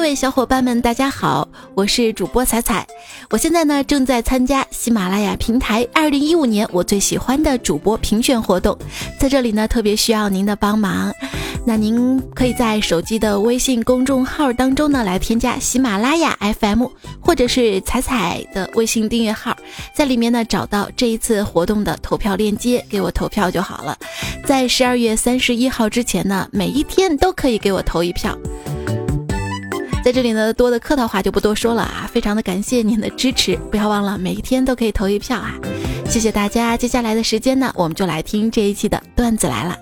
各位小伙伴们，大家好，我是主播彩彩。我现在呢正在参加喜马拉雅平台二零一五年我最喜欢的主播评选活动，在这里呢特别需要您的帮忙。那您可以在手机的微信公众号当中呢来添加喜马拉雅 FM，或者是彩彩的微信订阅号，在里面呢找到这一次活动的投票链接，给我投票就好了。在十二月三十一号之前呢，每一天都可以给我投一票。在这里呢，多的客套话就不多说了啊！非常的感谢您的支持，不要忘了每一天都可以投一票啊！谢谢大家。接下来的时间呢，我们就来听这一期的段子来了。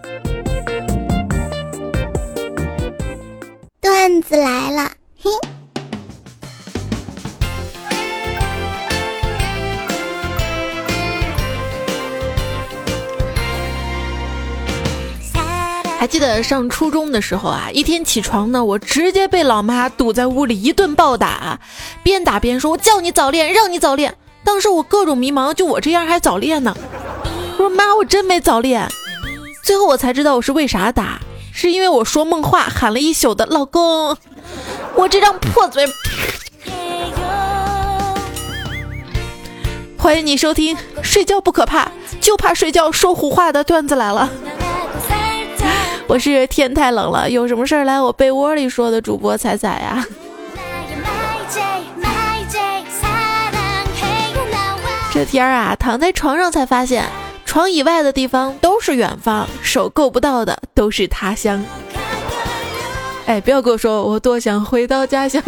段子来了，嘿。还记得上初中的时候啊，一天起床呢，我直接被老妈堵在屋里一顿暴打，边打边说：“我叫你早恋，让你早恋。”当时我各种迷茫，就我这样还早恋呢？我说妈，我真没早恋。最后我才知道我是为啥打，是因为我说梦话喊了一宿的老公，我这张破嘴。欢迎你收听《睡觉不可怕，就怕睡觉说胡话》的段子来了。我是天太冷了，有什么事儿来我被窝里说的主播彩彩呀。这天儿啊，躺在床上才发现，床以外的地方都是远方，手够不到的都是他乡。哎，不要跟我说我多想回到家乡。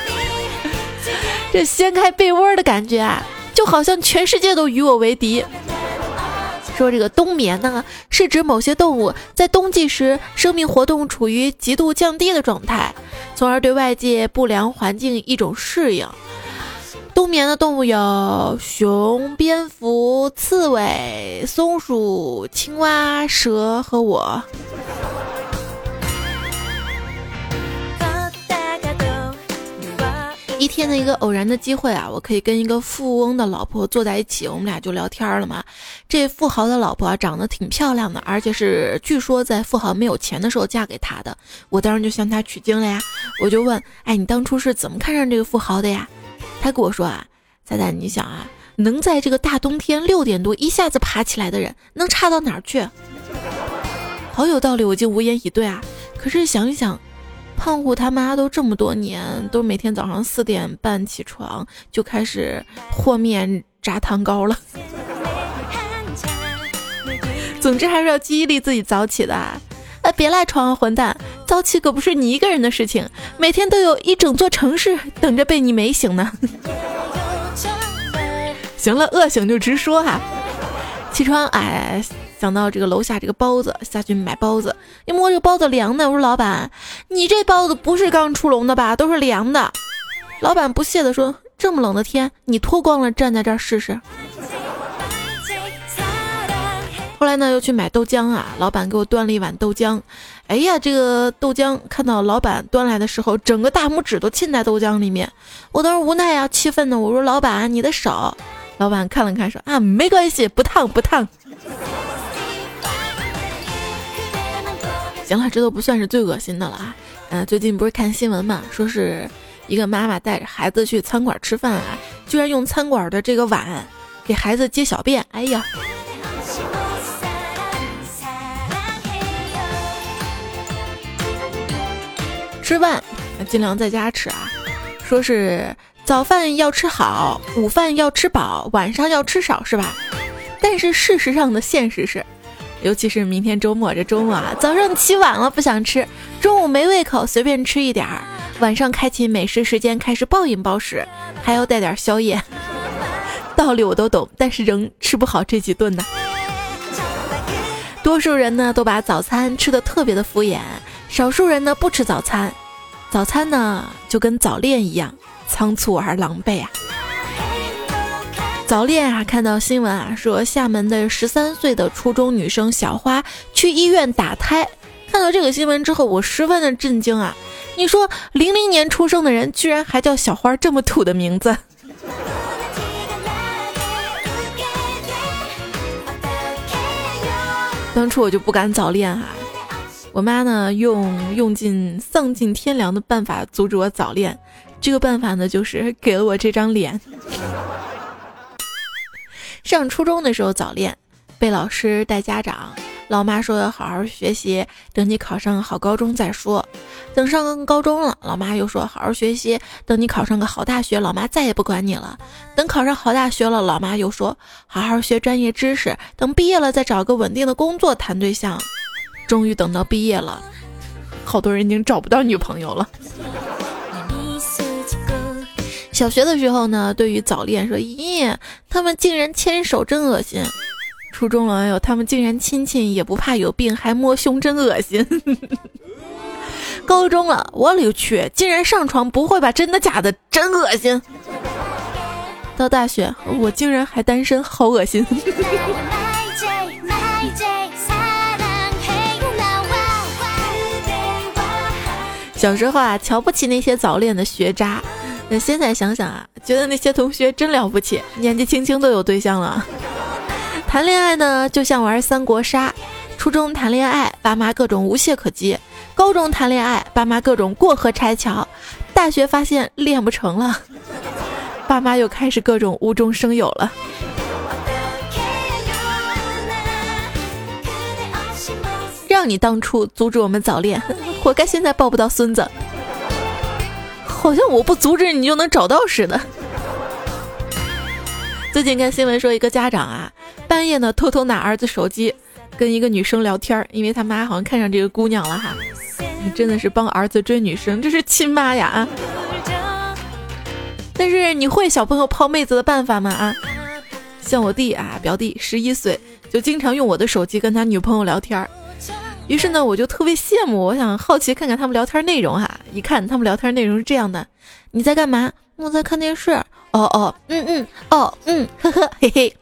这掀开被窝的感觉啊，就好像全世界都与我为敌。说这个冬眠呢，是指某些动物在冬季时生命活动处于极度降低的状态，从而对外界不良环境一种适应。冬眠的动物有熊、蝙蝠、刺猬、松鼠、青蛙、蛇和我。天的一个偶然的机会啊，我可以跟一个富翁的老婆坐在一起，我们俩就聊天了嘛。这富豪的老婆，长得挺漂亮的，而且是据说在富豪没有钱的时候嫁给他的。我当时就向他取经了呀，我就问，哎，你当初是怎么看上这个富豪的呀？他跟我说啊，仔仔，你想啊，能在这个大冬天六点多一下子爬起来的人，能差到哪儿去？好有道理，我就无言以对啊。可是想一想。胖虎他妈都这么多年，都每天早上四点半起床就开始和面炸糖糕了。总之还是要激励自己早起的。哎，别赖床啊，混蛋！早起可不是你一个人的事情，每天都有一整座城市等着被你美醒呢。行了，饿醒就直说哈。起床，哎。想到这个楼下这个包子，下去买包子，一摸这个包子凉的，我说老板，你这包子不是刚出笼的吧？都是凉的。老板不屑的说：“这么冷的天，你脱光了站在这儿试试。”后来呢，又去买豆浆啊，老板给我端了一碗豆浆。哎呀，这个豆浆看到老板端来的时候，整个大拇指都浸在豆浆里面。我当时无奈啊，气愤的我说：“老板，你的手。”老板看了看说：“啊，没关系，不烫不烫。”行了，这都不算是最恶心的了啊！嗯，最近不是看新闻嘛，说是一个妈妈带着孩子去餐馆吃饭啊，居然用餐馆的这个碗给孩子接小便。哎呀！吃饭尽量在家吃啊，说是早饭要吃好，午饭要吃饱，晚上要吃少，是吧？但是事实上的现实是。尤其是明天周末，这周末啊，早上起晚了不想吃，中午没胃口随便吃一点儿，晚上开启美食时间开始暴饮暴食，还要带点宵夜。道理我都懂，但是仍吃不好这几顿呢。多数人呢都把早餐吃的特别的敷衍，少数人呢不吃早餐，早餐呢就跟早恋一样仓促而狼狈啊。早恋啊！看到新闻啊，说厦门的十三岁的初中女生小花去医院打胎。看到这个新闻之后，我十分的震惊啊！你说零零年出生的人，居然还叫小花这么土的名字。当初我就不敢早恋哈，我妈呢，用用尽丧尽天良的办法阻止我早恋。这个办法呢，就是给了我这张脸。上初中的时候早恋，被老师带家长，老妈说要好好学习，等你考上好高中再说。等上高中了，老妈又说好好学习，等你考上个好大学，老妈再也不管你了。等考上好大学了，老妈又说好好学专业知识，等毕业了再找个稳定的工作谈对象。终于等到毕业了，好多人已经找不到女朋友了。小学的时候呢，对于早恋说，咦，他们竟然牵手，真恶心。初中了，哎呦，他们竟然亲亲也不怕有病，还摸胸，真恶心。高中了，我勒个去，竟然上床不会吧？真的假的？真恶心。到大学，我竟然还单身，好恶心。小时候啊，瞧不起那些早恋的学渣。那现在想想啊，觉得那些同学真了不起，年纪轻轻都有对象了。谈恋爱呢，就像玩三国杀。初中谈恋爱，爸妈各种无懈可击；高中谈恋爱，爸妈各种过河拆桥；大学发现练不成了，爸妈又开始各种无中生有了。让你当初阻止我们早恋，活该现在抱不到孙子。好像我不阻止你就能找到似的。最近看新闻说，一个家长啊，半夜呢偷偷拿儿子手机跟一个女生聊天，因为他妈好像看上这个姑娘了哈。你真的是帮儿子追女生，这是亲妈呀啊！但是你会小朋友泡妹子的办法吗啊？像我弟啊，表弟十一岁，就经常用我的手机跟他女朋友聊天儿。于是呢，我就特别羡慕，我想好奇看看他们聊天内容哈。一看他们聊天内容是这样的：你在干嘛？我在看电视。哦哦，嗯嗯，哦嗯，呵呵，嘿嘿，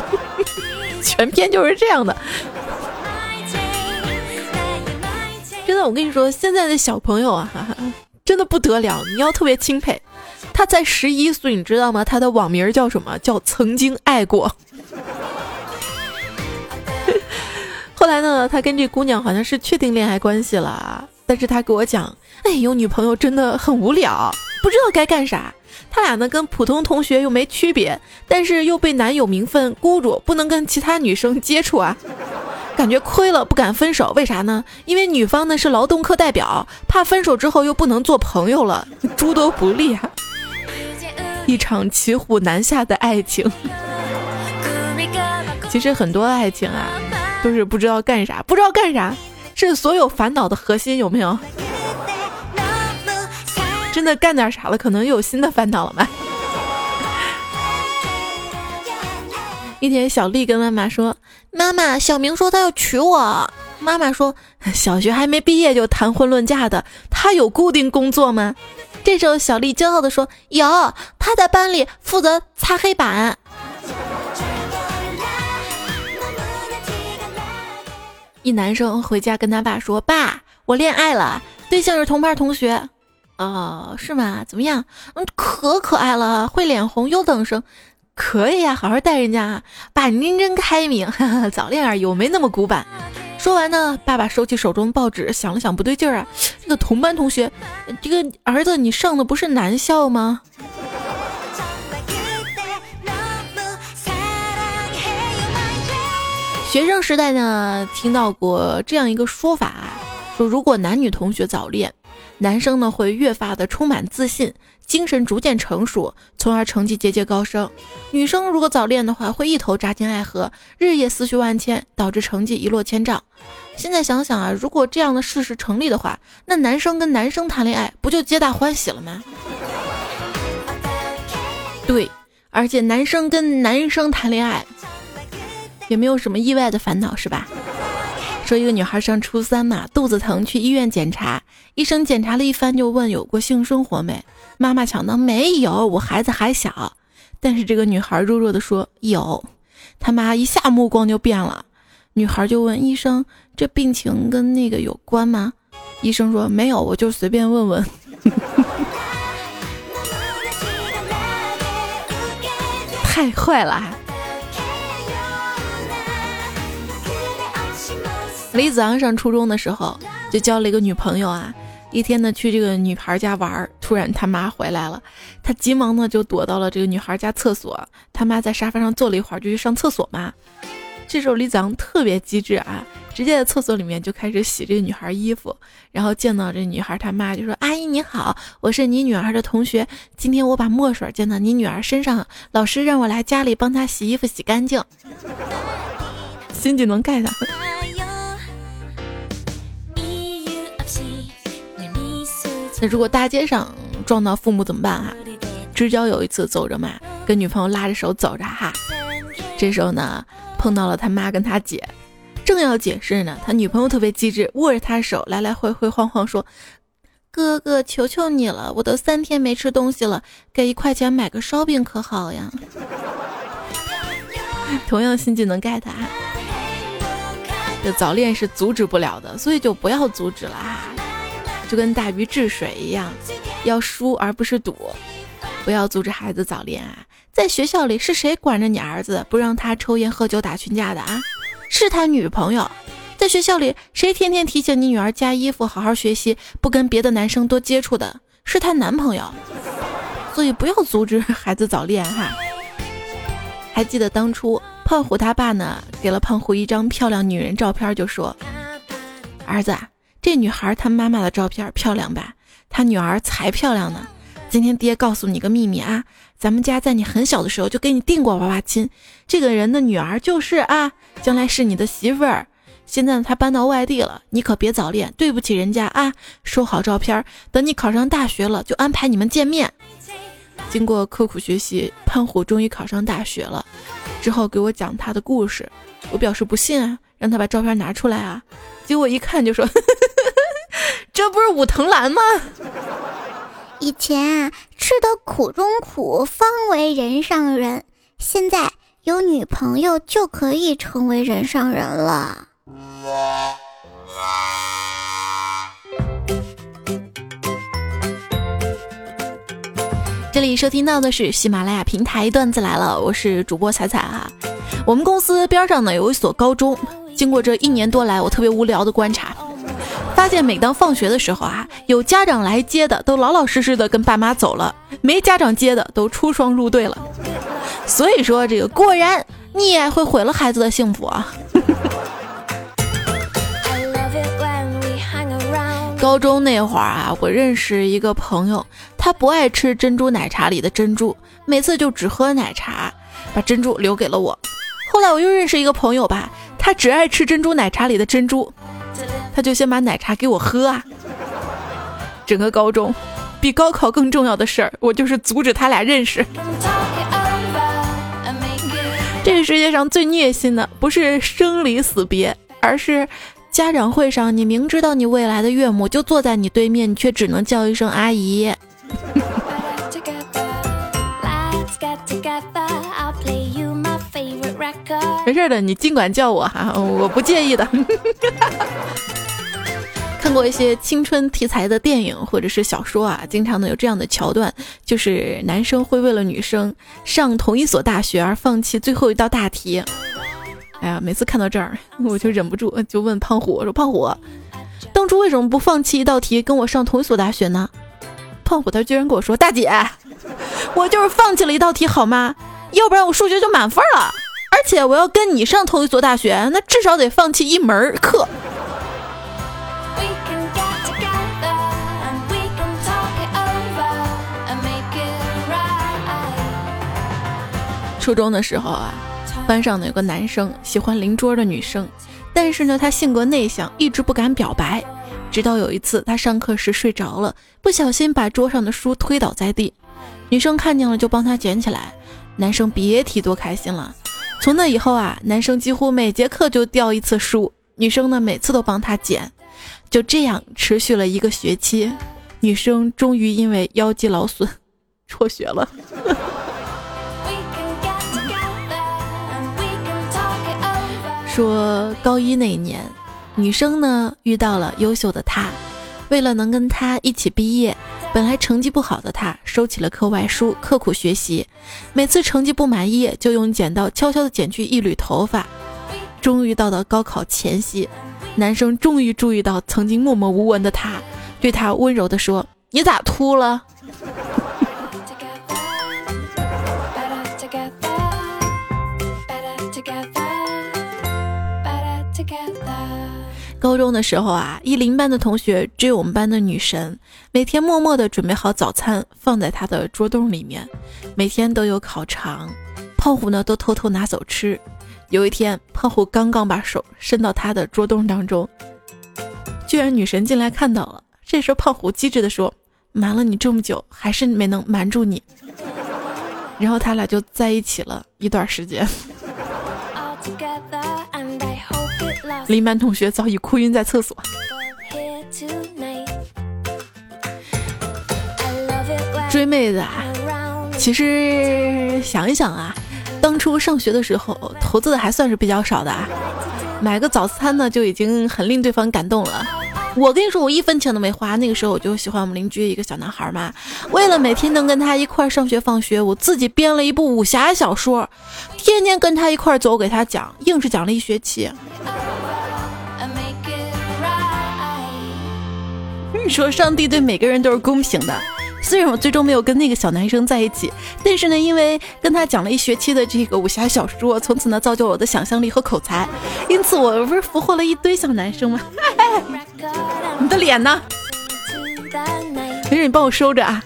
全篇就是这样的。真的，我跟你说，现在的小朋友啊，哈 哈真的不得了，你要特别钦佩。他才十一岁，你知道吗？他的网名叫什么？叫曾经爱过。后来呢，他跟这姑娘好像是确定恋爱关系了，但是他给我讲，哎，有女朋友真的很无聊，不知道该干啥。他俩呢跟普通同学又没区别，但是又被男友名分箍住，不能跟其他女生接触啊，感觉亏了，不敢分手。为啥呢？因为女方呢是劳动课代表，怕分手之后又不能做朋友了，诸多不利啊。一场骑虎难下的爱情。其实很多爱情啊。都是不知道干啥，不知道干啥，是所有烦恼的核心，有没有？真的干点啥了，可能又有新的烦恼了吗？一天，小丽跟妈妈说：“妈妈，小明说他要娶我。”妈妈说：“小学还没毕业就谈婚论嫁的，他有固定工作吗？”这时候，小丽骄傲地说：“有，他在班里负责擦黑板。”一男生回家跟他爸说：“爸，我恋爱了，对象是同班同学。”哦，是吗？怎么样？嗯，可可爱了，会脸红，优等生，可以呀，好好带人家。爸，您真开明，早恋而已，我没那么古板。说完呢，爸爸收起手中的报纸，想了想，不对劲儿啊，这个同班同学，这个儿子，你上的不是男校吗？学生时代呢，听到过这样一个说法，说如果男女同学早恋，男生呢会越发的充满自信，精神逐渐成熟，从而成绩节节高升；女生如果早恋的话，会一头扎进爱河，日夜思绪万千，导致成绩一落千丈。现在想想啊，如果这样的事实成立的话，那男生跟男生谈恋爱不就皆大欢喜了吗？对，而且男生跟男生谈恋爱。也没有什么意外的烦恼是吧？说一个女孩上初三嘛，肚子疼去医院检查，医生检查了一番就问有过性生活没？妈妈抢答没有，我孩子还小。但是这个女孩弱弱的说有，他妈一下目光就变了，女孩就问医生这病情跟那个有关吗？医生说没有，我就随便问问。太坏了。李子昂上初中的时候就交了一个女朋友啊。一天呢，去这个女孩家玩，突然他妈回来了，他急忙呢就躲到了这个女孩家厕所。他妈在沙发上坐了一会儿，就去上厕所嘛。这时候李子昂特别机智啊，直接在厕所里面就开始洗这个女孩衣服，然后见到这女孩他妈就说：“阿姨你好，我是你女儿的同学，今天我把墨水溅到你女儿身上，老师让我来家里帮她洗衣服洗干净。”新技能 get。那如果大街上撞到父母怎么办哈？知交有一次走着嘛，跟女朋友拉着手走着哈，这时候呢碰到了他妈跟他姐，正要解释呢，他女朋友特别机智，握着他手来来回回晃晃说：“哥哥，求求你了，我都三天没吃东西了，给一块钱买个烧饼可好呀？” 同样心技能 get 啊，这早恋是阻止不了的，所以就不要阻止了哈。就跟大禹治水一样，要疏而不是堵，不要阻止孩子早恋啊！在学校里是谁管着你儿子，不让他抽烟喝酒打群架的啊？是他女朋友。在学校里谁天天提醒你女儿加衣服、好好学习，不跟别的男生多接触的？是她男朋友。所以不要阻止孩子早恋哈！还记得当初胖虎他爸呢，给了胖虎一张漂亮女人照片，就说：“儿子。”这女孩她妈妈的照片漂亮吧？她女儿才漂亮呢。今天爹告诉你个秘密啊，咱们家在你很小的时候就给你订过娃娃亲，这个人的女儿就是啊，将来是你的媳妇儿。现在她搬到外地了，你可别早恋，对不起人家啊。收好照片，等你考上大学了就安排你们见面。经过刻苦学习，胖虎终于考上大学了，之后给我讲他的故事，我表示不信啊，让他把照片拿出来啊。结果一看就说。这不是武藤兰吗？以前啊，吃的苦中苦，方为人上人。现在有女朋友就可以成为人上人了。这里收听到的是喜马拉雅平台段子来了，我是主播彩彩哈。我们公司边上呢有一所高中，经过这一年多来，我特别无聊的观察。发现每当放学的时候啊，有家长来接的都老老实实的跟爸妈走了，没家长接的都出双入对了。所以说这个果然溺爱会毁了孩子的幸福啊。高中那会儿啊，我认识一个朋友，他不爱吃珍珠奶茶里的珍珠，每次就只喝奶茶，把珍珠留给了我。后来我又认识一个朋友吧，他只爱吃珍珠奶茶里的珍珠。他就先把奶茶给我喝啊！整个高中，比高考更重要的事儿，我就是阻止他俩认识。这个世界上最虐心的，不是生离死别，而是家长会上，你明知道你未来的岳母就坐在你对面，你却只能叫一声阿姨。没事的，你尽管叫我哈，我不介意的。看过一些青春题材的电影或者是小说啊，经常呢有这样的桥段，就是男生会为了女生上同一所大学而放弃最后一道大题。哎呀，每次看到这儿，我就忍不住就问胖虎：“我说胖虎，当初为什么不放弃一道题跟我上同一所大学呢？”胖虎他居然跟我说：“大姐，我就是放弃了一道题好吗？要不然我数学就满分了，而且我要跟你上同一所大学，那至少得放弃一门课。”初中的时候啊，班上呢有个男生喜欢邻桌的女生，但是呢他性格内向，一直不敢表白。直到有一次他上课时睡着了，不小心把桌上的书推倒在地，女生看见了就帮他捡起来，男生别提多开心了。从那以后啊，男生几乎每节课就掉一次书，女生呢每次都帮他捡，就这样持续了一个学期，女生终于因为腰肌劳损 辍学了。说高一那一年，女生呢遇到了优秀的他，为了能跟他一起毕业，本来成绩不好的他收起了课外书，刻苦学习。每次成绩不满意，就用剪刀悄悄地剪去一缕头发。终于到了高考前夕，男生终于注意到曾经默默无闻的他，对他温柔地说：“你咋秃了？”高中的时候啊，一零班的同学追我们班的女神，每天默默地准备好早餐放在她的桌洞里面，每天都有烤肠，胖虎呢都偷偷拿走吃。有一天，胖虎刚刚把手伸到他的桌洞当中，居然女神进来看到了。这时候，胖虎机智的说：“瞒了你这么久，还是没能瞒住你。”然后他俩就在一起了一段时间。林班同学早已哭晕在厕所。追妹子啊，其实想一想啊，当初上学的时候投资的还算是比较少的啊，买个早餐呢就已经很令对方感动了。我跟你说，我一分钱都没花。那个时候我就喜欢我们邻居一个小男孩嘛，为了每天能跟他一块上学放学，我自己编了一部武侠小说，天天跟他一块走，给他讲，硬是讲了一学期。你说上帝对每个人都是公平的，虽然我最终没有跟那个小男生在一起，但是呢，因为跟他讲了一学期的这个武侠小说，从此呢造就我的想象力和口才，因此我不是俘获了一堆小男生吗？你的脸呢？没事，你帮我收着啊。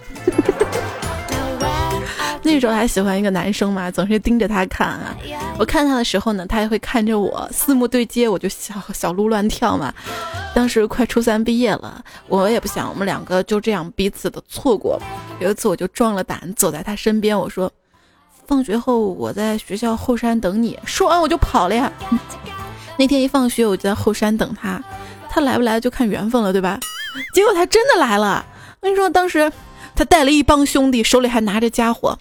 那时候还喜欢一个男生嘛，总是盯着他看啊。我看他的时候呢，他也会看着我，四目对接，我就小小鹿乱跳嘛。当时快初三毕业了，我也不想我们两个就这样彼此的错过。有一次我就壮了胆，走在他身边，我说：“放学后我在学校后山等你。”说完我就跑了呀。那天一放学我就在后山等他，他来不来就看缘分了，对吧？结果他真的来了。我跟你说，当时他带了一帮兄弟，手里还拿着家伙。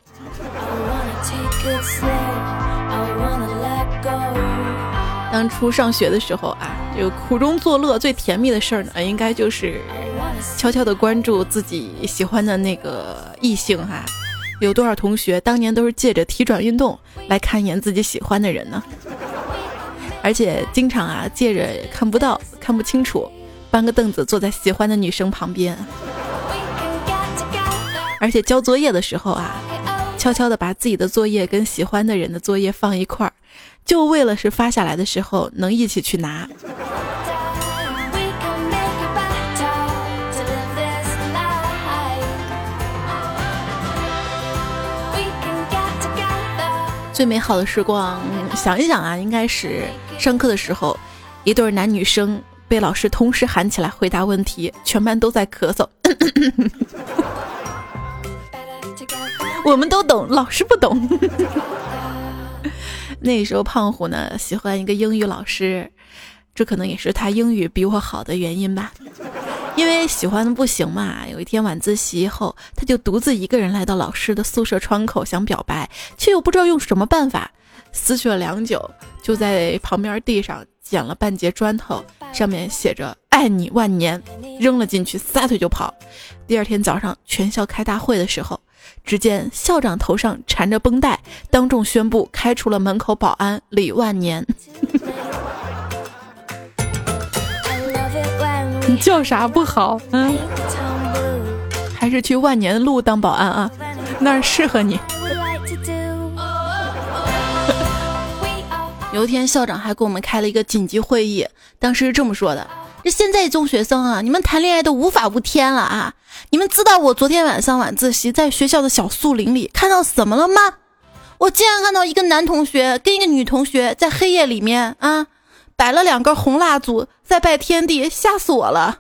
当初上学的时候啊，这个苦中作乐最甜蜜的事儿呢，应该就是悄悄的关注自己喜欢的那个异性哈。有多少同学当年都是借着体转运动来看一眼自己喜欢的人呢？而且经常啊借着看不到、看不清楚，搬个凳子坐在喜欢的女生旁边。而且交作业的时候啊。悄悄的把自己的作业跟喜欢的人的作业放一块儿，就为了是发下来的时候能一起去拿。最美好的时光，想一想啊，应该是上课的时候，一对男女生被老师同时喊起来回答问题，全班都在咳嗽。我们都懂，老师不懂。那时候胖虎呢喜欢一个英语老师，这可能也是他英语比我好的原因吧。因为喜欢的不行嘛，有一天晚自习后，他就独自一个人来到老师的宿舍窗口想表白，却又不知道用什么办法。思绪了良久，就在旁边地上捡了半截砖头，上面写着“爱你万年”，扔了进去，撒腿就跑。第二天早上，全校开大会的时候。只见校长头上缠着绷带，当众宣布开除了门口保安李万年。你叫啥不好？嗯，还是去万年路当保安啊，那儿适合你。有一天，校长还给我们开了一个紧急会议，当时是这么说的。这现在中学生啊，你们谈恋爱都无法无天了啊！你们知道我昨天晚上晚自习在学校的小树林里看到什么了吗？我竟然看到一个男同学跟一个女同学在黑夜里面啊，摆了两根红蜡烛在拜天地，吓死我了！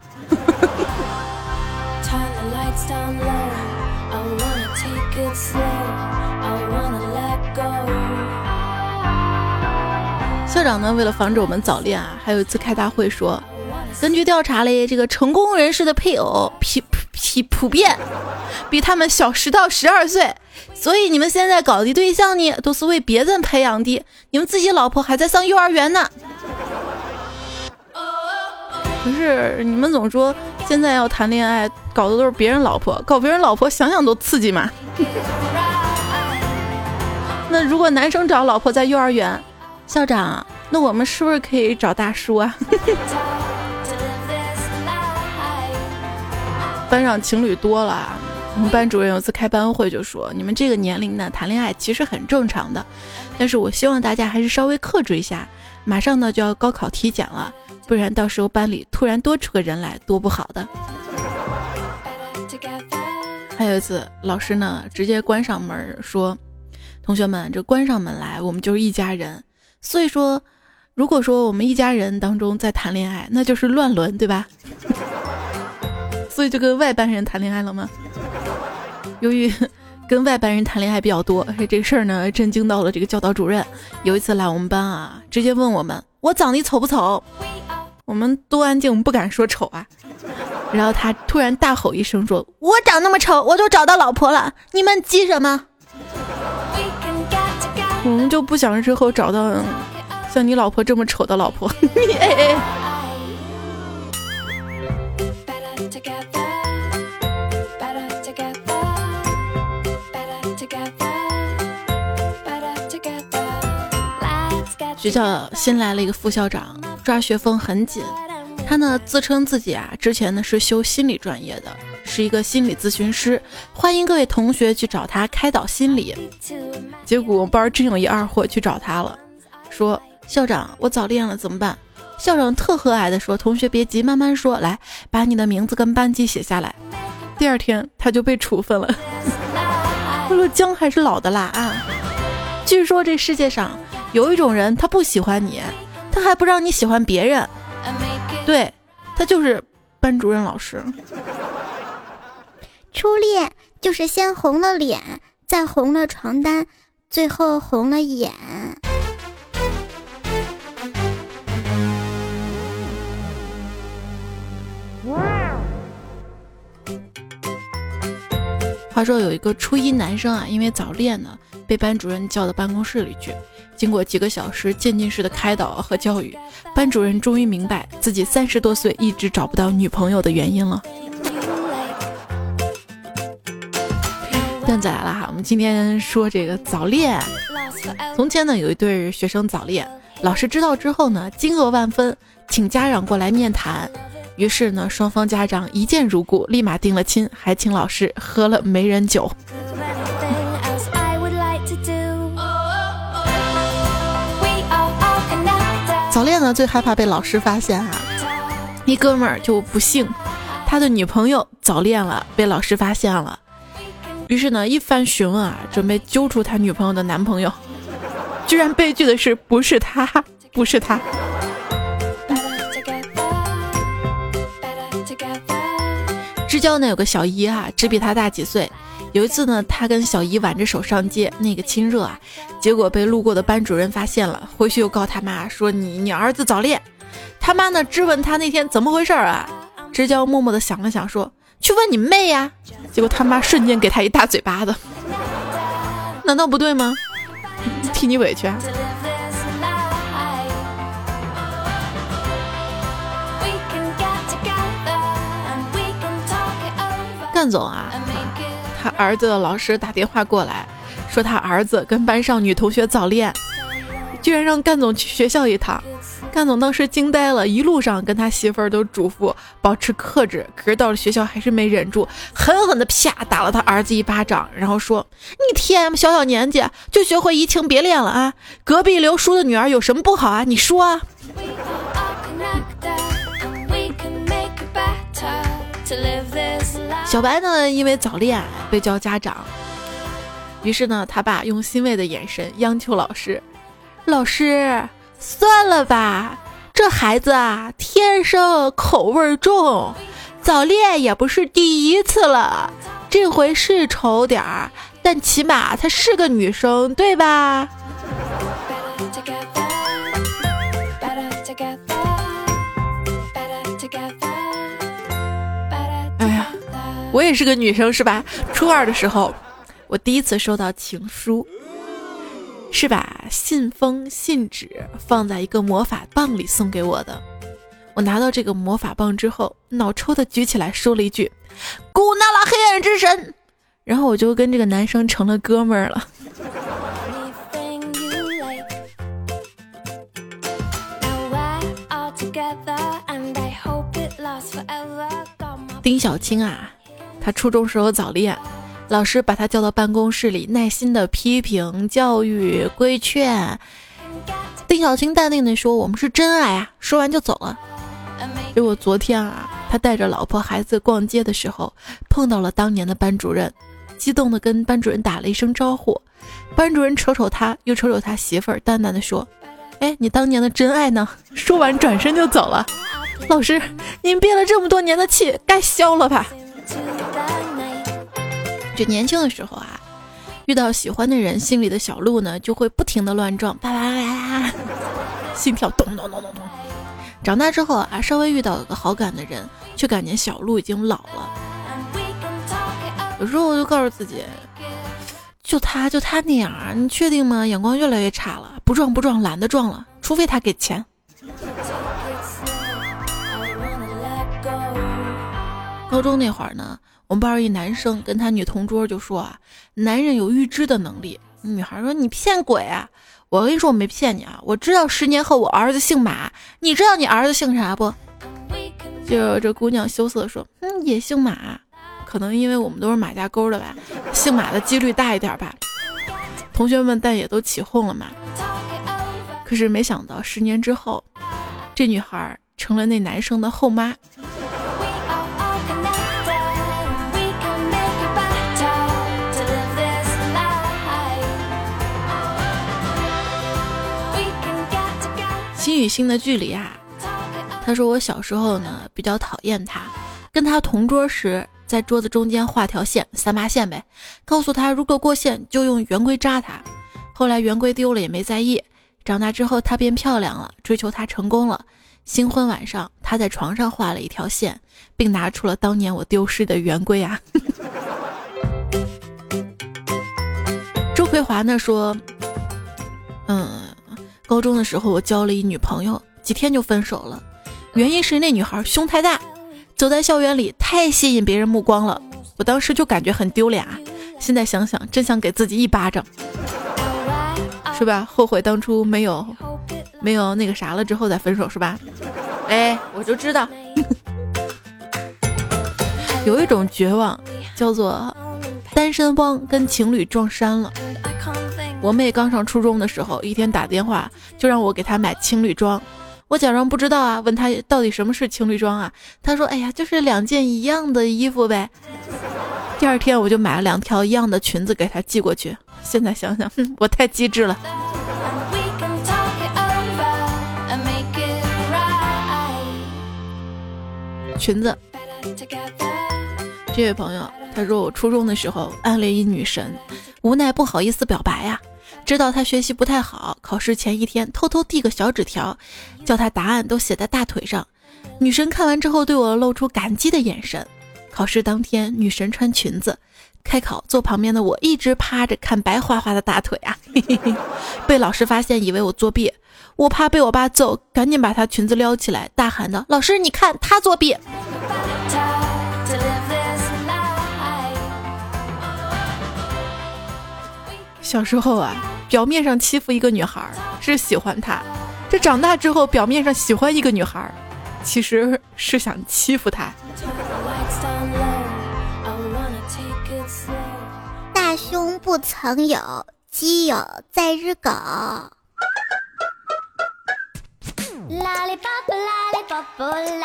校长呢，为了防止我们早恋啊，还有一次开大会说。根据调查嘞，这个成功人士的配偶普普普遍比他们小十到十二岁，所以你们现在搞的对象呢，都是为别人培养的，你们自己老婆还在上幼儿园呢。可是你们总说现在要谈恋爱，搞的都是别人老婆，搞别人老婆想想都刺激嘛。那如果男生找老婆在幼儿园，校长，那我们是不是可以找大叔啊？班上情侣多了，我们班主任有次开班会就说：“你们这个年龄呢谈恋爱其实很正常的，但是我希望大家还是稍微克制一下。马上呢就要高考体检了，不然到时候班里突然多出个人来，多不好的。”还有一次，老师呢直接关上门说：“同学们，这关上门来，我们就是一家人。所以说，如果说我们一家人当中在谈恋爱，那就是乱伦，对吧？所以就跟外班人谈恋爱了吗？由于跟外班人谈恋爱比较多，这个事儿呢震惊到了这个教导主任。有一次来我们班啊，直接问我们：我长得丑不丑？我们都安静，不敢说丑啊。”然后他突然大吼一声说：“我长那么丑，我就找到老婆了，你们急什么？”我们就不想之后找到像你老婆这么丑的老婆。学校新来了一个副校长，抓学风很紧。他呢自称自己啊，之前呢是修心理专业的，是一个心理咨询师，欢迎各位同学去找他开导心理。结果班真有一二货去找他了，说校长我早恋了怎么办？校长特和蔼的说，同学别急，慢慢说，来把你的名字跟班级写下来。第二天他就被处分了。他说姜还是老的辣啊。据说这世界上有一种人，他不喜欢你，他还不让你喜欢别人。对，他就是班主任老师。初恋就是先红了脸，再红了床单，最后红了眼。话说有一个初一男生啊，因为早恋呢，被班主任叫到办公室里去。经过几个小时渐进式的开导和教育，班主任终于明白自己三十多岁一直找不到女朋友的原因了。段子来了哈，我们今天说这个早恋。从前呢，有一对学生早恋，老师知道之后呢，惊愕万分，请家长过来面谈。于是呢，双方家长一见如故，立马定了亲，还请老师喝了媒人酒。早恋呢，最害怕被老师发现啊！一哥们儿就不幸，他的女朋友早恋了，被老师发现了。于是呢，一番询问啊，准备揪出他女朋友的男朋友，居然悲剧的是，不是他，不是他。支交呢有个小姨哈，只比他大几岁。有一次呢，他跟小姨挽着手上街，那个亲热啊，结果被路过的班主任发现了，回去又告他妈说你你儿子早恋。他妈呢质问他那天怎么回事啊？知交默默的想了想说去问你妹呀。结果他妈瞬间给他一大嘴巴子，难道不对吗？替你委屈。啊。干总啊。他儿子的老师打电话过来，说他儿子跟班上女同学早恋，居然让干总去学校一趟。干总当时惊呆了，一路上跟他媳妇儿都嘱咐保持克制，可是到了学校还是没忍住，狠狠的啪打了他儿子一巴掌，然后说：“你 TM 小小年纪就学会移情别恋了啊？隔壁刘叔的女儿有什么不好啊？你说啊？”小白呢，因为早恋被叫家长，于是呢，他爸用欣慰的眼神央求老师：“老师，算了吧，这孩子啊，天生口味重，早恋也不是第一次了，这回是丑点儿，但起码她是个女生，对吧？”我也是个女生，是吧？初二的时候，我第一次收到情书，是把信封、信纸放在一个魔法棒里送给我的。我拿到这个魔法棒之后，脑抽的举起来说了一句：“古纳拉黑暗之神。”然后我就跟这个男生成了哥们儿了。丁小青啊。他初中时候早恋，老师把他叫到办公室里，耐心的批评、教育、规劝。丁小青淡定地说：“我们是真爱啊！”说完就走了。结果昨天啊，他带着老婆孩子逛街的时候，碰到了当年的班主任，激动地跟班主任打了一声招呼。班主任瞅瞅他，又瞅瞅他媳妇儿，淡淡的说：“哎，你当年的真爱呢？”说完转身就走了。老师，您憋了这么多年的气，该消了吧？就年轻的时候啊，遇到喜欢的人，心里的小鹿呢就会不停的乱撞，叭叭叭，心跳咚咚咚咚咚。长大之后啊，稍微遇到一个好感的人，却感觉小鹿已经老了。有时候我就告诉自己。就他就他那样啊，你确定吗？眼光越来越差了，不撞不撞，懒得撞了，除非他给钱。高中那会儿呢，我们班一男生跟他女同桌就说啊，男人有预知的能力。女孩说你骗鬼啊！我跟你说我没骗你啊，我知道十年后我儿子姓马，你知道你儿子姓啥不？就这姑娘羞涩说，嗯，也姓马。可能因为我们都是马家沟的吧，姓马的几率大一点吧。同学们但也都起哄了嘛。可是没想到十年之后，这女孩成了那男生的后妈。心与心的距离啊，他说我小时候呢比较讨厌他，跟他同桌时。在桌子中间画条线，三八线呗。告诉他，如果过线就用圆规扎他。后来圆规丢了也没在意。长大之后他变漂亮了，追求他成功了。新婚晚上，他在床上画了一条线，并拿出了当年我丢失的圆规啊。周葵华呢说，嗯，高中的时候我交了一女朋友，几天就分手了，原因是那女孩胸太大。走在校园里太吸引别人目光了，我当时就感觉很丢脸！现在想想，真想给自己一巴掌，是吧？后悔当初没有没有那个啥了之后再分手是吧？哎，我就知道，有一种绝望叫做单身汪跟情侣撞衫了。我妹刚上初中的时候，一天打电话就让我给她买情侣装。我假装不知道啊，问她到底什么是情侣装啊？她说：“哎呀，就是两件一样的衣服呗。”第二天我就买了两条一样的裙子给她寄过去。现在想想，哼，我太机智了。裙子，这位朋友他说我初中的时候暗恋一女神，无奈不好意思表白呀。知道他学习不太好，考试前一天偷偷递个小纸条，叫他答案都写在大腿上。女神看完之后对我露出感激的眼神。考试当天，女神穿裙子开考，坐旁边的我一直趴着看白花花的大腿啊，被老师发现以为我作弊，我怕被我爸揍，赶紧把她裙子撩起来，大喊道：“老师，你看她作弊。”小时候啊，表面上欺负一个女孩是喜欢她，这长大之后表面上喜欢一个女孩，其实是想欺负她。大胸不曾有，基友在日狗。关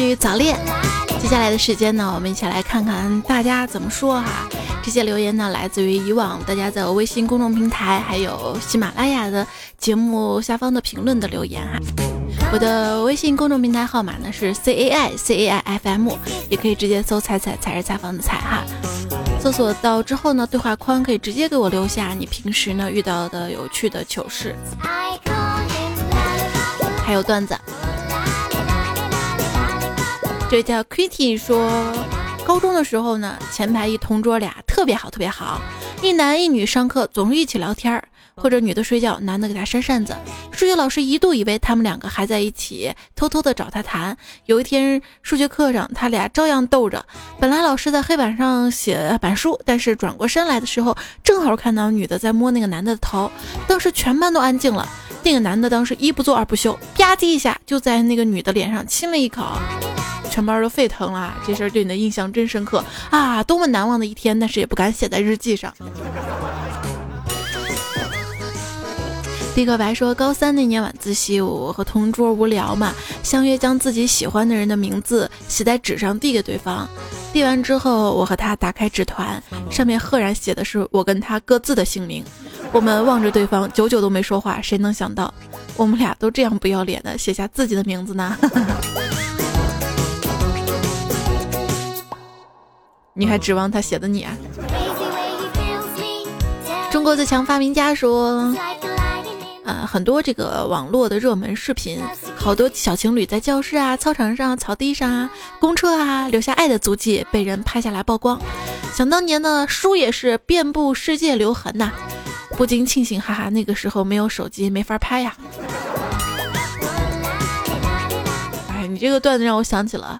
于早恋，接下来的时间呢，我们一起来看看大家怎么说哈。这些留言呢，来自于以往大家在微信公众平台还有喜马拉雅的节目下方的评论的留言哈。我的微信公众平台号码呢是 C A I C A I F M，也可以直接搜“彩彩才是采访的彩”哈。搜索到之后呢，对话框可以直接给我留下你平时呢遇到的有趣的糗事，还有段子。这叫 Kitty 说，高中的时候呢，前排一同桌俩特别好，特别好，一男一女上课总是一起聊天儿。或者女的睡觉，男的给她扇扇子。数学老师一度以为他们两个还在一起，偷偷的找他谈。有一天数学课上，他俩照样斗着。本来老师在黑板上写板书，但是转过身来的时候，正好看到女的在摸那个男的的头。当时全班都安静了。那个男的当时一不做二不休，吧唧一下就在那个女的脸上亲了一口，全班都沸腾了。这事儿对你的印象真深刻啊！多么难忘的一天，但是也不敢写在日记上。立刻白说，高三那年晚自习，我和同桌无聊嘛，相约将自己喜欢的人的名字写在纸上递给对方。递完之后，我和他打开纸团，上面赫然写的是我跟他各自的姓名。我们望着对方，久久都没说话。谁能想到，我们俩都这样不要脸的写下自己的名字呢？你还指望他写的你啊？中国最强发明家说。呃，很多这个网络的热门视频，好多小情侣在教室啊、操场上、草地上啊、公车啊留下爱的足迹，被人拍下来曝光。想当年呢，书也是遍布世界留痕呐，不禁庆幸，哈哈，那个时候没有手机，没法拍呀。哎，你这个段子让我想起了，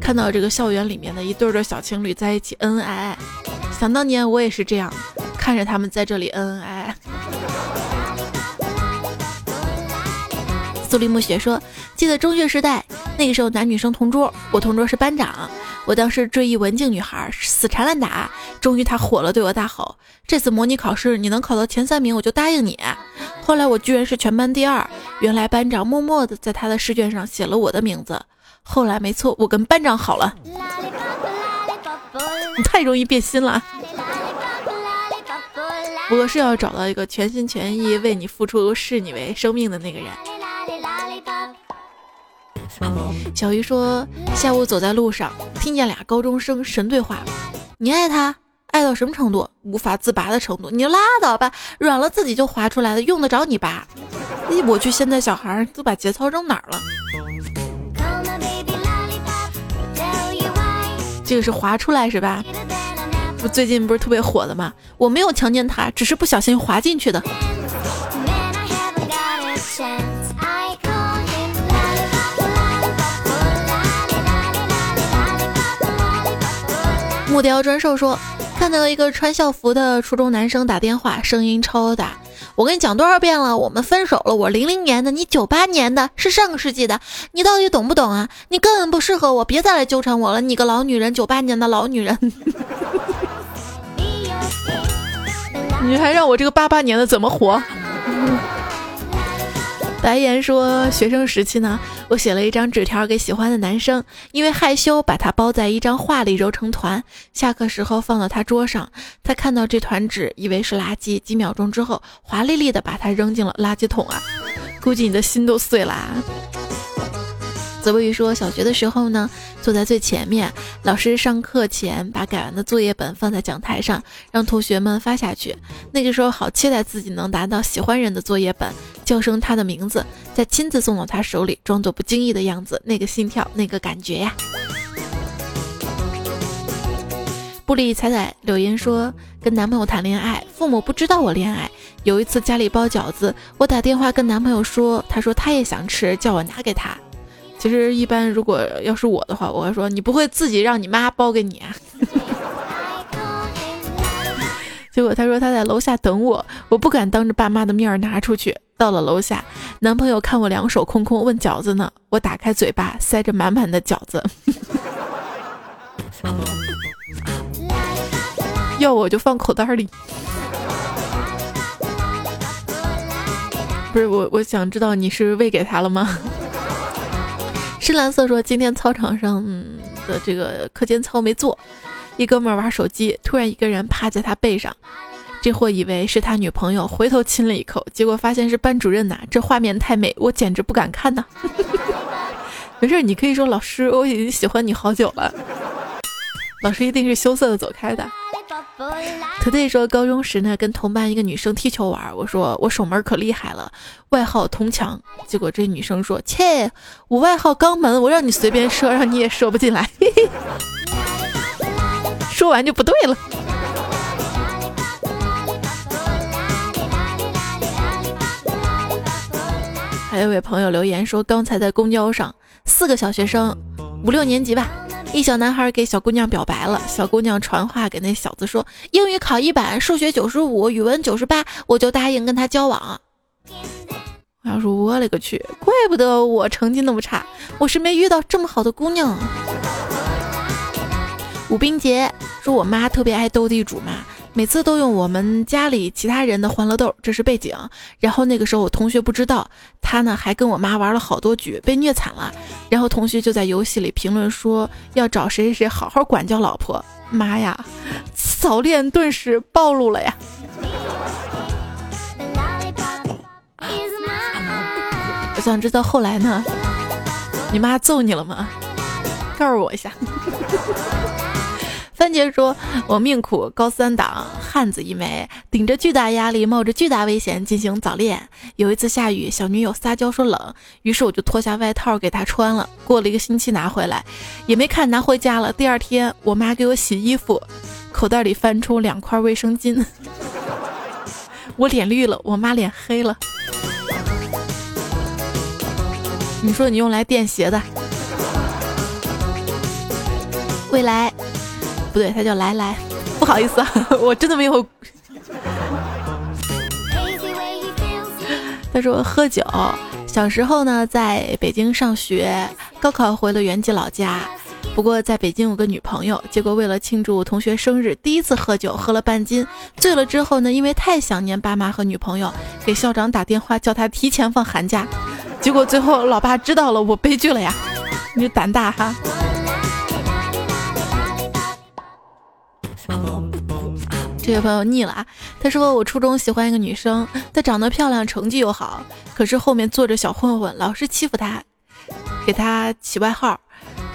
看到这个校园里面的一对对小情侣在一起恩恩爱爱，想当年我也是这样，看着他们在这里恩恩爱爱。苏黎木雪说：“记得中学时代，那个时候男女生同桌，我同桌是班长。我当时追一文静女孩，死缠烂打，终于她火了，对我大吼：‘这次模拟考试你能考到前三名，我就答应你。’后来我居然是全班第二。原来班长默默的在他的试卷上写了我的名字。后来没错，我跟班长好了。你太容易变心了。不过是要找到一个全心全意为你付出、视你为生命的那个人。”小鱼说：“下午走在路上，听见俩高中生神对话。你爱他，爱到什么程度？无法自拔的程度。你拉倒吧，软了自己就滑出来了，用得着你拔？咦我去，现在小孩都把节操扔哪儿了？这个是滑出来是吧？不，最近不是特别火的吗？我没有强奸他，只是不小心滑进去的。”木雕专兽说，看到一个穿校服的初中男生打电话，声音超大。我跟你讲多少遍了，我们分手了。我零零年的，你九八年的，是上个世纪的。你到底懂不懂啊？你根本不适合我，别再来纠缠我了。你个老女人，九八年的老女人。你还让我这个八八年的怎么活？白岩说：“学生时期呢，我写了一张纸条给喜欢的男生，因为害羞，把它包在一张画里揉成团。下课时候放到他桌上，他看到这团纸，以为是垃圾，几秒钟之后，华丽丽的把它扔进了垃圾桶啊！估计你的心都碎啦。”泽波宇说：“小学的时候呢，坐在最前面，老师上课前把改完的作业本放在讲台上，让同学们发下去。那个时候好期待自己能拿到喜欢人的作业本，叫声他的名字，再亲自送到他手里，装作不经意的样子，那个心跳，那个感觉呀。”布里彩彩柳言说：“跟男朋友谈恋爱，父母不知道我恋爱。有一次家里包饺子，我打电话跟男朋友说，他说他也想吃，叫我拿给他。”其实一般，如果要是我的话，我会说你不会自己让你妈包给你啊。结果他说他在楼下等我，我不敢当着爸妈的面拿出去。到了楼下，男朋友看我两手空空，问饺子呢？我打开嘴巴，塞着满满的饺子。要我就放口袋里。不是我，我想知道你是喂给他了吗？深蓝色说：“今天操场上的这个课间操没做，一哥们儿玩手机，突然一个人趴在他背上，这货以为是他女朋友，回头亲了一口，结果发现是班主任呐！这画面太美，我简直不敢看呐！没事，你可以说老师，我已经喜欢你好久了。老师一定是羞涩的走开的。” Today 说，高中时呢，跟同班一个女生踢球玩。我说，我守门可厉害了，外号铜墙。结果这女生说，切，我外号肛门，我让你随便说，让你也说不进来。说完就不对了。还有位朋友留言说，刚才在公交上，四个小学生，五六年级吧。一小男孩给小姑娘表白了，小姑娘传话给那小子说，英语考一百，数学九十五，语文九十八，我就答应跟他交往。我要说，我勒个去，怪不得我成绩那么差，我是没遇到这么好的姑娘。武冰洁说，我妈特别爱斗地主嘛。每次都用我们家里其他人的欢乐豆，这是背景。然后那个时候我同学不知道，他呢还跟我妈玩了好多局，被虐惨了。然后同学就在游戏里评论说要找谁谁谁好好管教老婆。妈呀，早恋顿时暴露了呀！我想知道后来呢？你妈揍你了吗？告诉我一下。番茄说：“我命苦，高三党，汉子一枚，顶着巨大压力，冒着巨大危险进行早恋。有一次下雨，小女友撒娇说冷，于是我就脱下外套给她穿了。过了一个星期拿回来，也没看拿回家了。第二天，我妈给我洗衣服，口袋里翻出两块卫生巾，我脸绿了，我妈脸黑了。你说你用来垫鞋的，未来。”不对，他叫来来，不好意思，啊，我真的没有。他说喝酒，小时候呢在北京上学，高考回了原籍老家，不过在北京有个女朋友，结果为了庆祝同学生日，第一次喝酒喝了半斤，醉了之后呢，因为太想念爸妈和女朋友，给校长打电话叫他提前放寒假，结果最后老爸知道了，我悲剧了呀，你胆大哈。这位朋友腻了啊！他说我初中喜欢一个女生，她长得漂亮，成绩又好，可是后面坐着小混混，老是欺负她，给她起外号，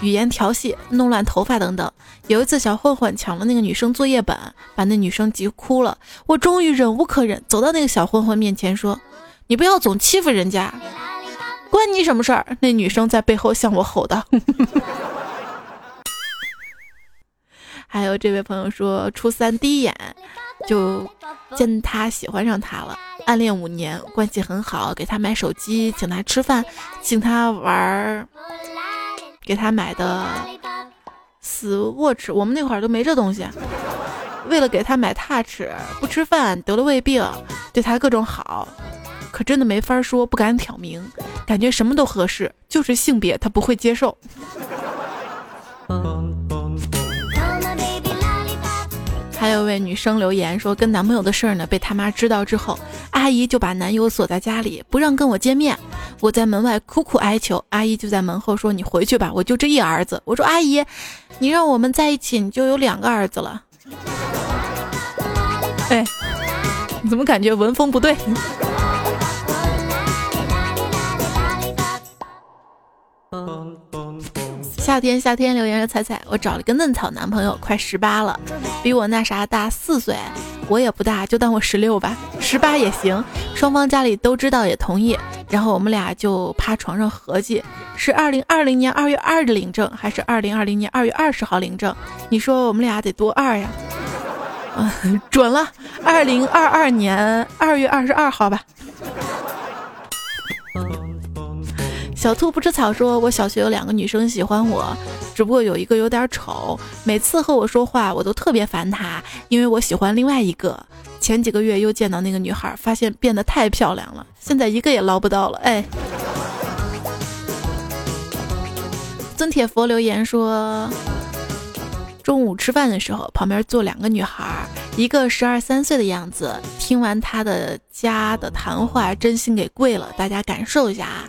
语言调戏，弄乱头发等等。有一次，小混混抢了那个女生作业本，把那女生急哭了。我终于忍无可忍，走到那个小混混面前说：“你不要总欺负人家，关你什么事儿？”那女生在背后向我吼道。还有这位朋友说，初三第一眼就见他喜欢上他了，暗恋五年，关系很好，给他买手机，请他吃饭，请他玩，给他买的 Swatch，我们那会儿都没这东西。为了给他买 Touch，不吃饭，得了胃病，对他各种好，可真的没法说，不敢挑明，感觉什么都合适，就是性别他不会接受。还 位女生留言说，跟男朋友的事儿呢，被他妈知道之后，阿姨就把男友锁在家里，不让跟我见面。我在门外苦苦哀求，阿姨就在门后说：“你回去吧，我就这一儿子。”我说：“阿姨，你让我们在一起，你就有两个儿子了。”哎，你怎么感觉文风不对？夏天，夏天，留言说彩彩，我找了个嫩草男朋友，快十八了，比我那啥大四岁，我也不大，就当我十六吧，十八也行。双方家里都知道，也同意。然后我们俩就趴床上合计，是二零二零年二月二日领证，还是二零二零年二月二十号领证？你说我们俩得多二呀？嗯，准了，二零二二年二月二十二号吧。小兔不吃草说：“我小学有两个女生喜欢我，只不过有一个有点丑，每次和我说话我都特别烦她，因为我喜欢另外一个。前几个月又见到那个女孩，发现变得太漂亮了，现在一个也捞不到了。”哎，尊铁佛留言说：“中午吃饭的时候，旁边坐两个女孩，一个十二三岁的样子。听完她的家的谈话，真心给跪了。大家感受一下啊。”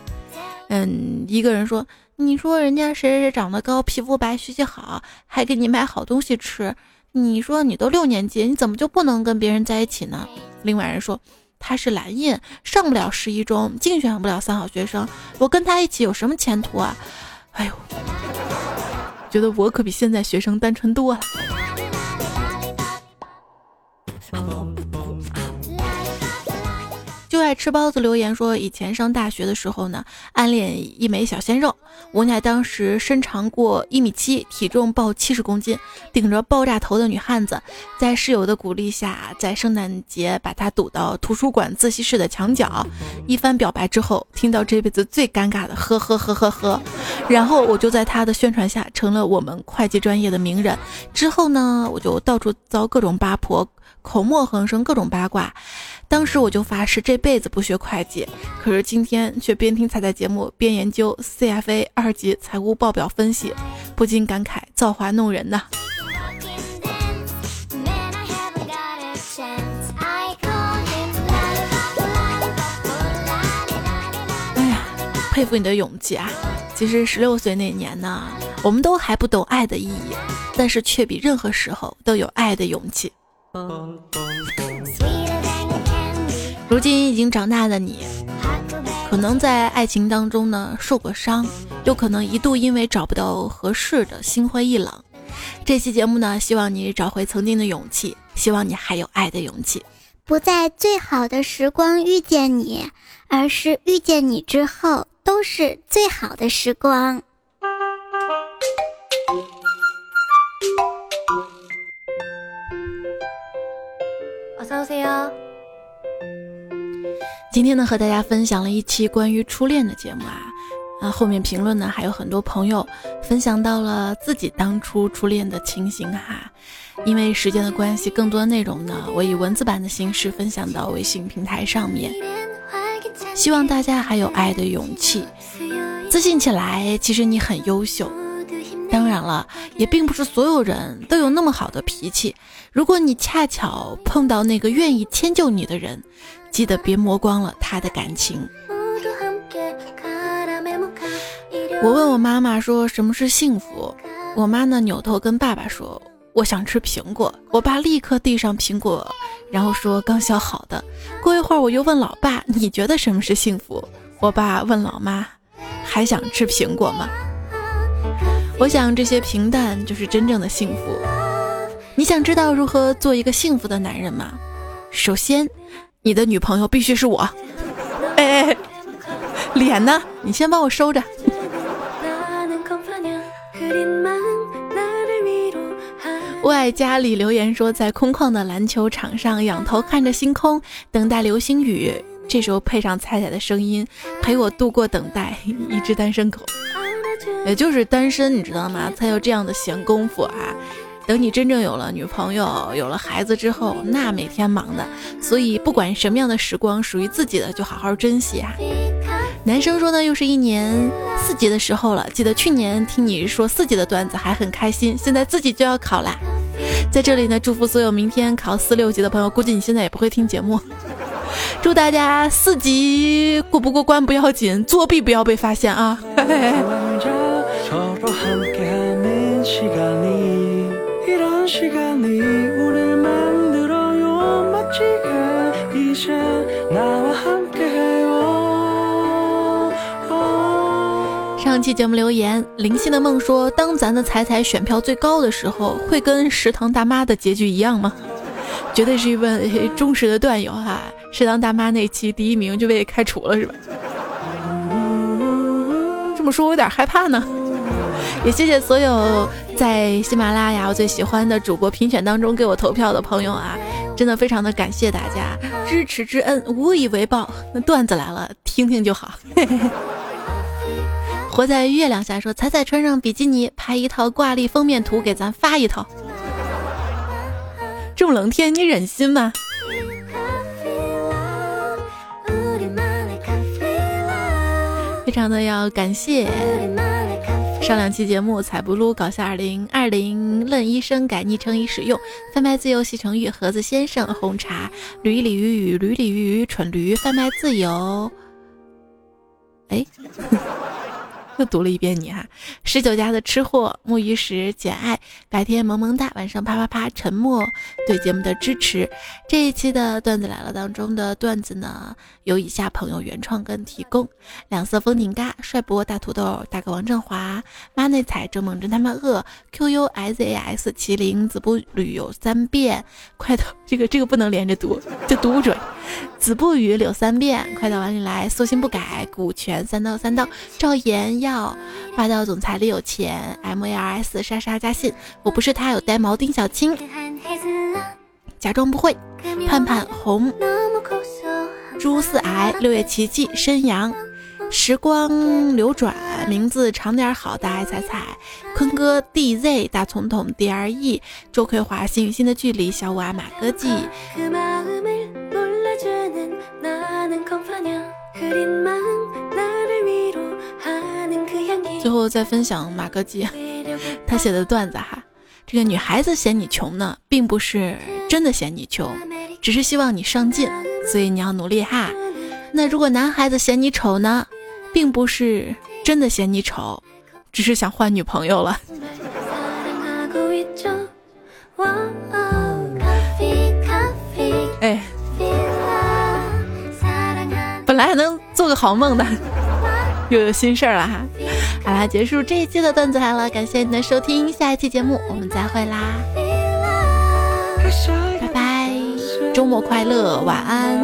嗯，一个人说：“你说人家谁谁谁长得高，皮肤白，学习好，还给你买好东西吃。你说你都六年级，你怎么就不能跟别人在一起呢？”另外人说：“他是蓝印，上不了十一中，竞选不了三好学生，我跟他一起有什么前途啊？”哎呦，觉得我可比现在学生单纯多了。就爱吃包子留言说，以前上大学的时候呢，暗恋一枚小鲜肉，无奈当时身长过一米七，体重报七十公斤，顶着爆炸头的女汉子，在室友的鼓励下，在圣诞节把他堵到图书馆自习室的墙角。一番表白之后，听到这辈子最尴尬的呵呵呵呵呵，然后我就在他的宣传下成了我们会计专业的名人。之后呢，我就到处遭各种八婆。口沫横生，各种八卦。当时我就发誓这辈子不学会计，可是今天却边听彩彩节目边研究 CFA 二级财务报表分析，不禁感慨造化弄人呐。哎呀，佩服你的勇气啊！其实十六岁那年呢，我们都还不懂爱的意义，但是却比任何时候都有爱的勇气。如今已经长大的你，可能在爱情当中呢受过伤，又可能一度因为找不到合适的心灰意冷。这期节目呢，希望你找回曾经的勇气，希望你还有爱的勇气，不在最好的时光遇见你，而是遇见你之后都是最好的时光。今天呢，和大家分享了一期关于初恋的节目啊，啊，后面评论呢还有很多朋友分享到了自己当初初恋的情形哈。因为时间的关系，更多的内容呢，我以文字版的形式分享到微信平台上面。希望大家还有爱的勇气，自信起来。其实你很优秀。当然了，也并不是所有人都有那么好的脾气。如果你恰巧碰到那个愿意迁就你的人，记得别磨光了他的感情。我问我妈妈说什么是幸福，我妈呢扭头跟爸爸说我想吃苹果，我爸立刻递上苹果，然后说刚削好的。过一会儿我又问老爸你觉得什么是幸福，我爸问老妈还想吃苹果吗？我想这些平淡就是真正的幸福。你想知道如何做一个幸福的男人吗？首先，你的女朋友必须是我。哎哎，脸呢？你先帮我收着。我爱家里留言说，在空旷的篮球场上仰头看着星空，等待流星雨。这时候配上彩彩的声音，陪我度过等待。一只单身狗。也就是单身，你知道吗？才有这样的闲工夫啊！等你真正有了女朋友、有了孩子之后，那每天忙的。所以不管什么样的时光，属于自己的就好好珍惜啊！男生说呢，又是一年四级的时候了。记得去年听你说四级的段子还很开心，现在自己就要考啦。在这里呢，祝福所有明天考四六级的朋友。估计你现在也不会听节目。祝大家四级过不过关不要紧，作弊不要被发现啊！嘿嘿 上期节目留言，灵犀的梦说：当咱的彩彩选票最高的时候，会跟食堂大妈的结局一样吗？绝对是一位忠实的段友哈！食堂大妈那期第一名就被开除了是吧？这么说，我有点害怕呢。也谢谢所有在喜马拉雅我最喜欢的主播评选当中给我投票的朋友啊，真的非常的感谢大家支持之恩，无以为报。那段子来了，听听就好。活在月亮下说，彩彩穿上比基尼拍一套挂历封面图给咱发一套。这么冷天，你忍心吗？非常的要感谢上两期节目彩不撸搞笑二零二零论医生改昵称已使用贩卖自由西城玉盒子先生红茶驴鲤鱼鱼驴鲤鱼蠢驴贩卖自由，哎。又读了一遍你哈，十九家的吃货木鱼石简爱，白天萌萌哒，晚上啪啪啪，沉默对节目的支持。这一期的段子来了当中的段子呢，有以下朋友原创跟提供：两色风景嘎，帅博大土豆，大哥王振华，妈内彩周梦真他妈饿，Q U S A S 麒麟子不旅游三遍，快头这个这个不能连着读，就读不准。子不语柳三变，快到碗里来，素心不改，股权三刀三刀，赵岩要霸道总裁里有钱，M A R S 莎莎加信，我不是他有呆毛丁小青，假装不会，盼盼红，朱四癌，六月奇迹，申阳。时光流转，名字长点好，大爱彩彩，坤哥 DZ 大总统 DRE，周葵华幸运星的距离，小五阿马歌记。最后再分享马格记他写的段子哈，这个女孩子嫌你穷呢，并不是真的嫌你穷，只是希望你上进，所以你要努力哈。那如果男孩子嫌你丑呢？并不是真的嫌你丑，只是想换女朋友了。哎，本来还能做个好梦的，又有心事儿了哈。好啦，结束这一期的段子来了，感谢您的收听，下一期节目我们再会啦，拜拜，周末快乐，晚安。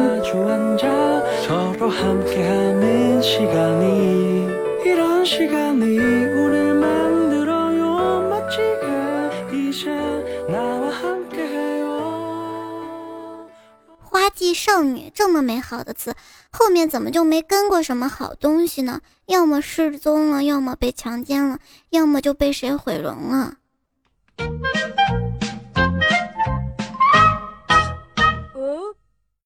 季少女这么美好的词，后面怎么就没跟过什么好东西呢？要么失踪了，要么被强奸了，要么就被谁毁容了。